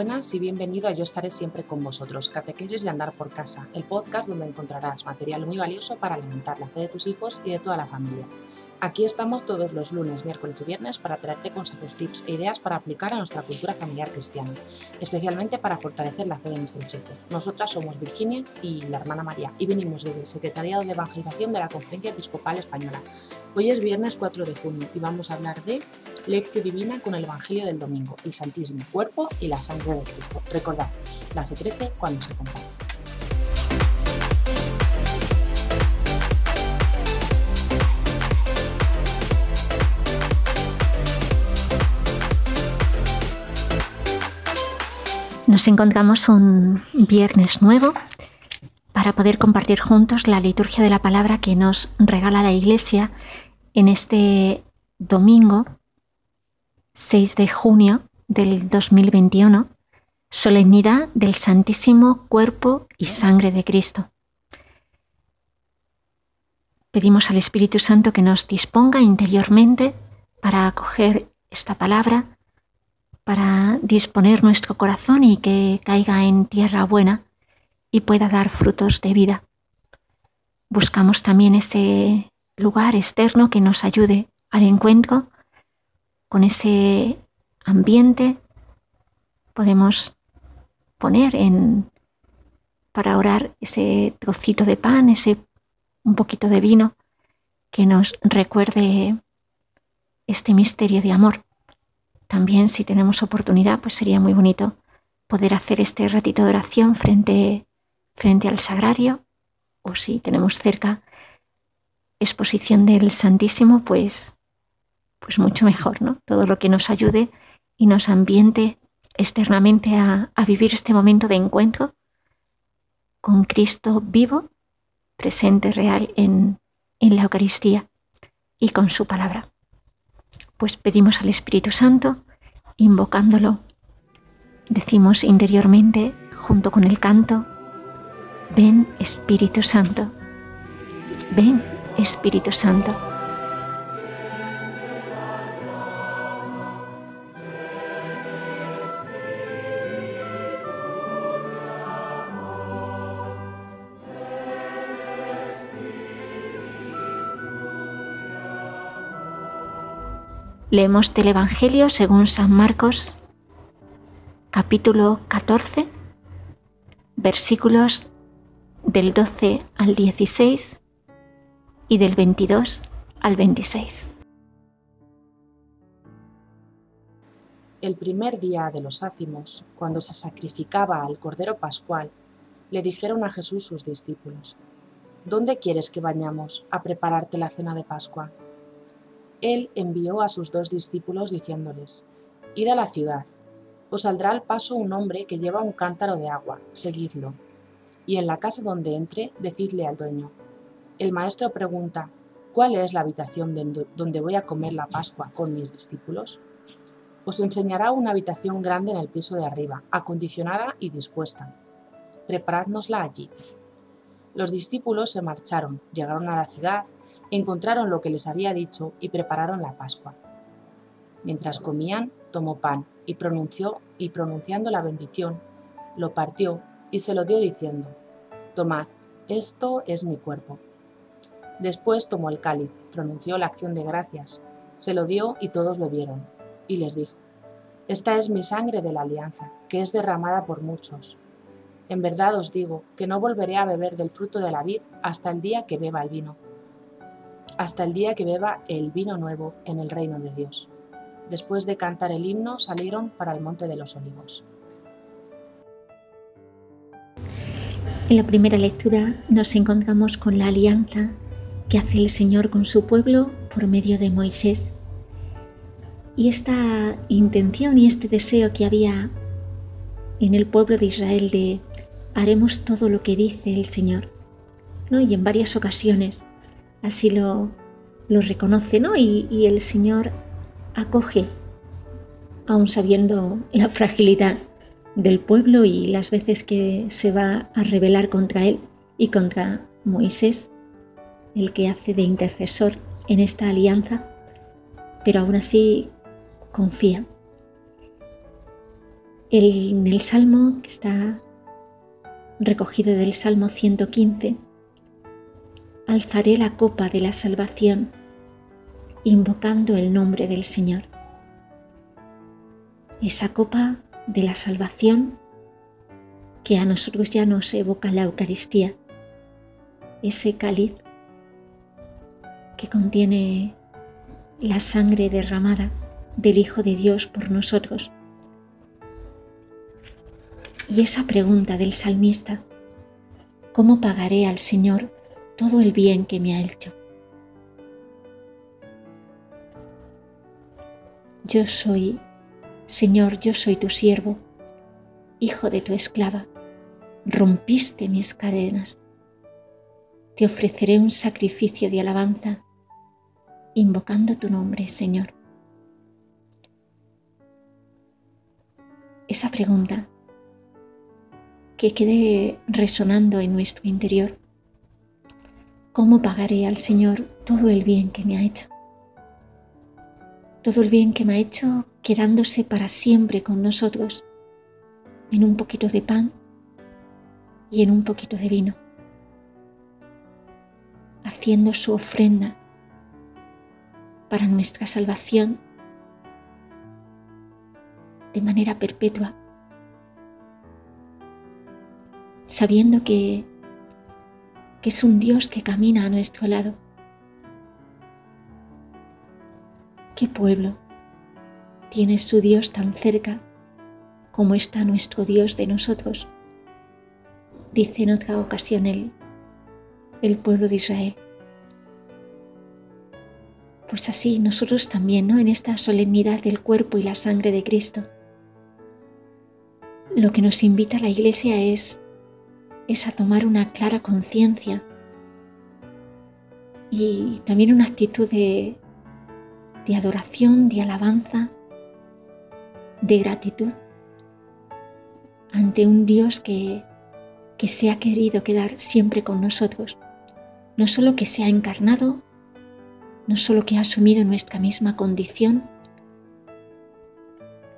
buenas y bienvenido a Yo estaré siempre con vosotros, Catequesis de Andar por Casa, el podcast donde encontrarás material muy valioso para alimentar la fe de tus hijos y de toda la familia. Aquí estamos todos los lunes, miércoles y viernes para traerte consejos, tips e ideas para aplicar a nuestra cultura familiar cristiana, especialmente para fortalecer la fe de nuestros hijos. Nosotras somos Virginia y la hermana María y venimos desde el Secretariado de Evangelización de la Conferencia Episcopal Española. Hoy es viernes 4 de junio y vamos a hablar de Lectio Divina con el Evangelio del Domingo, el Santísimo Cuerpo y la Sangre de Cristo. Recordad, la fe crece cuando se comparte. Nos encontramos un viernes nuevo para poder compartir juntos la liturgia de la palabra que nos regala la Iglesia en este domingo 6 de junio del 2021, solemnidad del Santísimo Cuerpo y Sangre de Cristo. Pedimos al Espíritu Santo que nos disponga interiormente para acoger esta palabra, para disponer nuestro corazón y que caiga en tierra buena y pueda dar frutos de vida. Buscamos también ese lugar externo que nos ayude al encuentro con ese ambiente podemos poner en para orar ese trocito de pan, ese un poquito de vino que nos recuerde este misterio de amor. También si tenemos oportunidad, pues sería muy bonito poder hacer este ratito de oración frente, frente al sagrario o si tenemos cerca exposición del Santísimo, pues pues mucho mejor, ¿no? Todo lo que nos ayude y nos ambiente externamente a, vivir este momento de encuentro con Cristo vivo, presente, real en, en la Eucaristía y con su palabra. Pues pedimos al Espíritu Santo, invocándolo, decimos interiormente, junto con el canto, ven Espíritu Santo, ven Espíritu Santo. Leemos del Evangelio según San Marcos, capítulo 14, versículos del 12 al 16 y del 22 al 26. El primer día de los ácimos, cuando se sacrificaba al Cordero Pascual, le dijeron a Jesús sus discípulos, ¿Dónde quieres que vayamos a prepararte la cena de Pascua? Él envió a sus dos discípulos diciéndoles, Id a la ciudad, os saldrá al paso un hombre que lleva un cántaro de agua, seguidlo. Y en la casa donde entre, decidle al dueño. El maestro pregunta, ¿cuál es la habitación donde voy a comer la Pascua con mis discípulos? Os enseñará una habitación grande en el piso de arriba, acondicionada y dispuesta. Preparádnosla allí. Los discípulos se marcharon, llegaron a la ciudad encontraron lo que les había dicho y prepararon la Pascua. Mientras comían, tomó pan y pronunció y pronunciando la bendición, lo partió y se lo dio diciendo, Tomad, esto es mi cuerpo. Después tomó el cáliz, pronunció la acción de gracias, se lo dio y todos bebieron, y les dijo, Esta es mi sangre de la alianza, que es derramada por muchos. En verdad os digo que no volveré a beber del fruto de la vid hasta el día que beba el vino hasta el día que beba el vino nuevo en el reino de Dios. Después de cantar el himno salieron para el monte de los olivos. En la primera lectura nos encontramos con la alianza que hace el Señor con su pueblo por medio de Moisés. Y esta intención y este deseo que había en el pueblo de Israel de haremos todo lo que dice el Señor. ¿no? Y en varias ocasiones así lo, lo reconoce, ¿no? Y, el Señor acoge, aún sabiendo la fragilidad del pueblo y las veces que se va a rebelar contra él y contra Moisés, el que hace de intercesor en esta alianza, pero aún así confía. en el Salmo que está recogido del Salmo 115, alzaré la copa de la salvación invocando el nombre del Señor. Esa copa de la salvación que a nosotros ya nos evoca la Eucaristía, ese cáliz que contiene la sangre derramada del Hijo de Dios por nosotros. Y esa pregunta del salmista, ¿cómo pagaré al Señor todo el bien que me ha hecho? Yo soy, Señor, yo soy tu siervo, hijo de tu esclava, rompiste mis cadenas. Te ofreceré un sacrificio de alabanza invocando tu nombre, Señor. Esa pregunta que quede resonando en nuestro interior. ¿Cómo pagaré al Señor todo el bien que me ha hecho? Todo el bien que me ha hecho quedándose para siempre con nosotros en un poquito de pan y en un poquito de vino, haciendo su ofrenda para nuestra salvación de manera perpetua, sabiendo que, que es un Dios que camina a nuestro lado. ¿Qué pueblo tiene su Dios tan cerca como está nuestro Dios de nosotros? Dice en otra ocasión el, el pueblo de Israel. Pues así nosotros también, ¿no? En esta solemnidad del cuerpo y la sangre de Cristo. Lo que nos invita la Iglesia es, es a tomar una clara conciencia y también una actitud de, adoración, de alabanza, de gratitud ante un Dios que, que se ha querido quedar siempre con nosotros. No solo que se ha encarnado, no solo que ha asumido nuestra misma condición,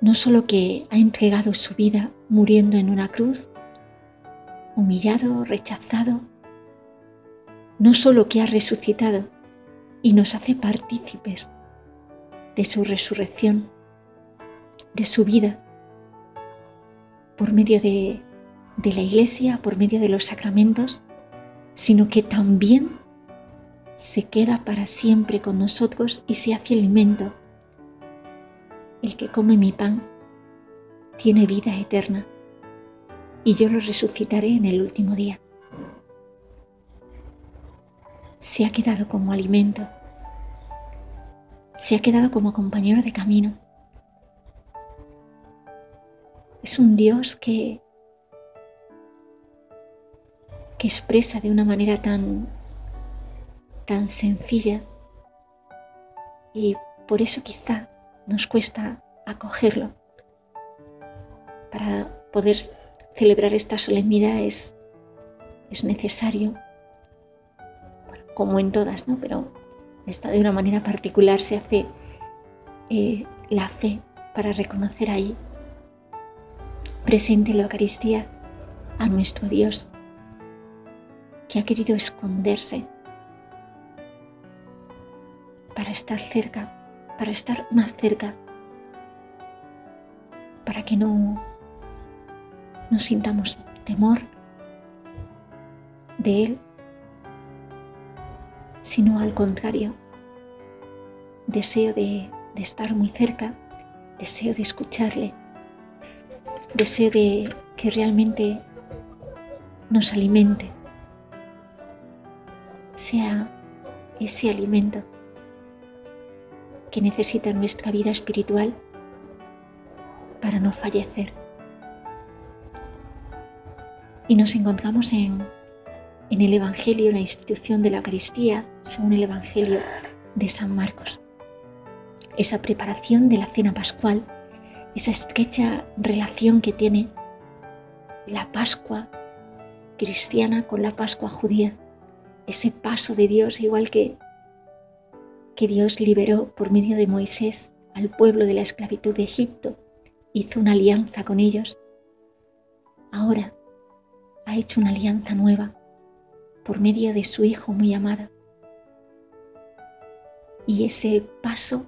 no solo que ha entregado su vida muriendo en una cruz, humillado, rechazado, no solo que ha resucitado y nos hace partícipes de su resurrección, de su vida, por medio de, de la iglesia, por medio de los sacramentos, sino que también se queda para siempre con nosotros y se hace alimento. El que come mi pan tiene vida eterna y yo lo resucitaré en el último día. Se ha quedado como alimento, se ha quedado como compañero de camino. Es un Dios que, que expresa de una manera tan tan sencilla y por eso quizá nos cuesta acogerlo. Para poder celebrar esta solemnidad es, necesario, como en todas, ¿no? pero esta de una manera particular se hace eh, la fe para reconocer ahí presente en la Eucaristía a nuestro Dios que ha querido esconderse para estar cerca, para estar más cerca, para que no, no sintamos temor de Él, sino al contrario, deseo de, de estar muy cerca, deseo de escucharle, deseo de que realmente nos alimente, sea ese alimento que necesita nuestra vida espiritual para no fallecer. Y nos encontramos en, en el Evangelio, la institución de la Eucaristía, según el Evangelio de San Marcos. Esa preparación de la cena pascual, esa estrecha relación que tiene la Pascua cristiana con la Pascua judía, ese paso de Dios igual que que Dios liberó por medio de Moisés al pueblo de la esclavitud de Egipto hizo una alianza con ellos, ahora ha hecho una alianza nueva por medio de su Hijo muy amado. Y ese paso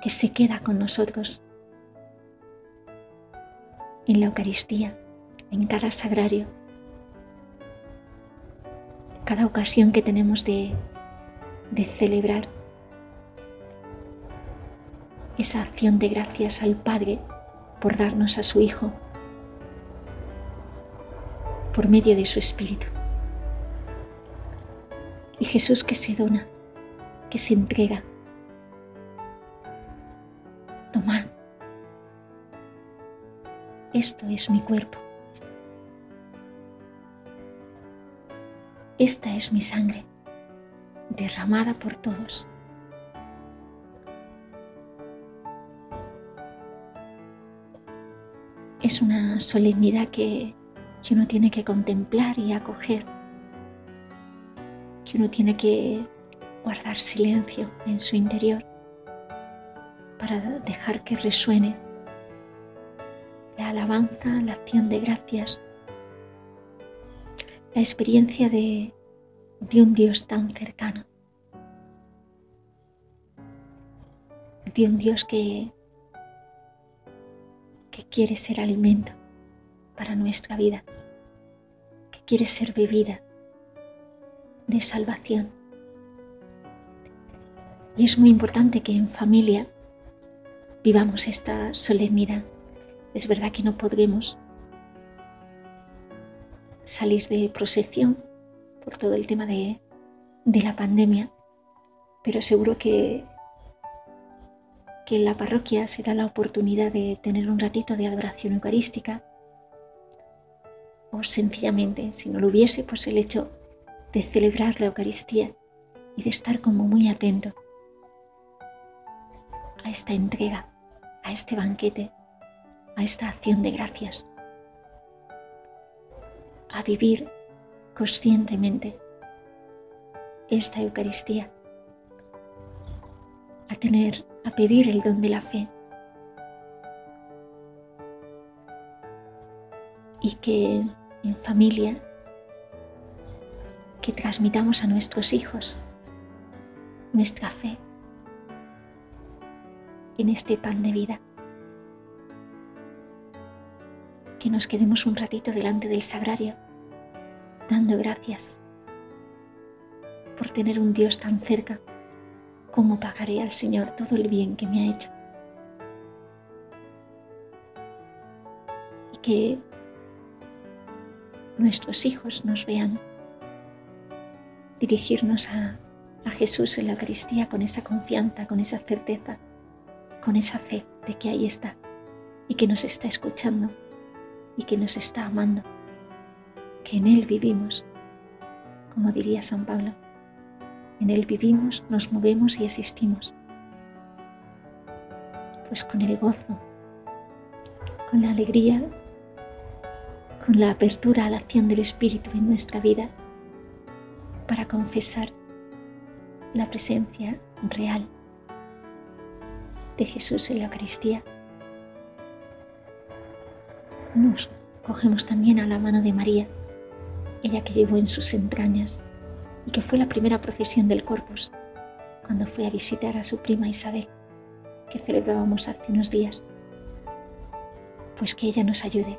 que se queda con nosotros en la Eucaristía, en cada sagrario, cada ocasión que tenemos de, de celebrar esa acción de gracias al Padre por darnos a su Hijo por medio de su Espíritu. Y Jesús que se dona, que se entrega. Tomad, esto es mi cuerpo. Esta es mi sangre, derramada por todos. Es una solemnidad que que uno tiene que contemplar y acoger, que uno tiene que guardar silencio en su interior para dejar que resuene la alabanza, la acción de gracias, la experiencia de, de un Dios tan cercano, de un Dios que, que quiere ser alimento para nuestra vida quiere ser bebida de salvación. Y es muy importante que en familia vivamos esta solemnidad. Es verdad que no podremos salir de procesión por todo el tema de, de la pandemia, pero seguro que, que en la parroquia se da la oportunidad de tener un ratito de adoración eucarística o sencillamente, si no lo hubiese, pues el hecho de celebrar la Eucaristía y de estar como muy atento a esta entrega, a este banquete, a esta acción de gracias, a vivir conscientemente esta Eucaristía, a tener, a pedir el don de la fe y que en familia que transmitamos a nuestros hijos nuestra fe en este pan de vida. Que nos quedemos un ratito delante del sagrario dando gracias por tener un Dios tan cerca. ¿Cómo pagaré al Señor todo el bien que me ha hecho? Y que nuestros hijos nos vean dirigirnos a, Jesús en la Eucaristía con esa confianza, con esa certeza, con esa fe de que ahí está y que nos está escuchando y que nos está amando, que en Él vivimos, como diría San Pablo, en Él vivimos, nos movemos y existimos. Pues con el gozo, con la alegría con la apertura a la acción del Espíritu en nuestra vida para confesar la presencia real de Jesús en la Eucaristía. Nos cogemos también a la mano de María, ella que llevó en sus entrañas y que fue la primera procesión del Corpus cuando fue a visitar a su prima Isabel, que celebrábamos hace unos días. Pues que ella nos ayude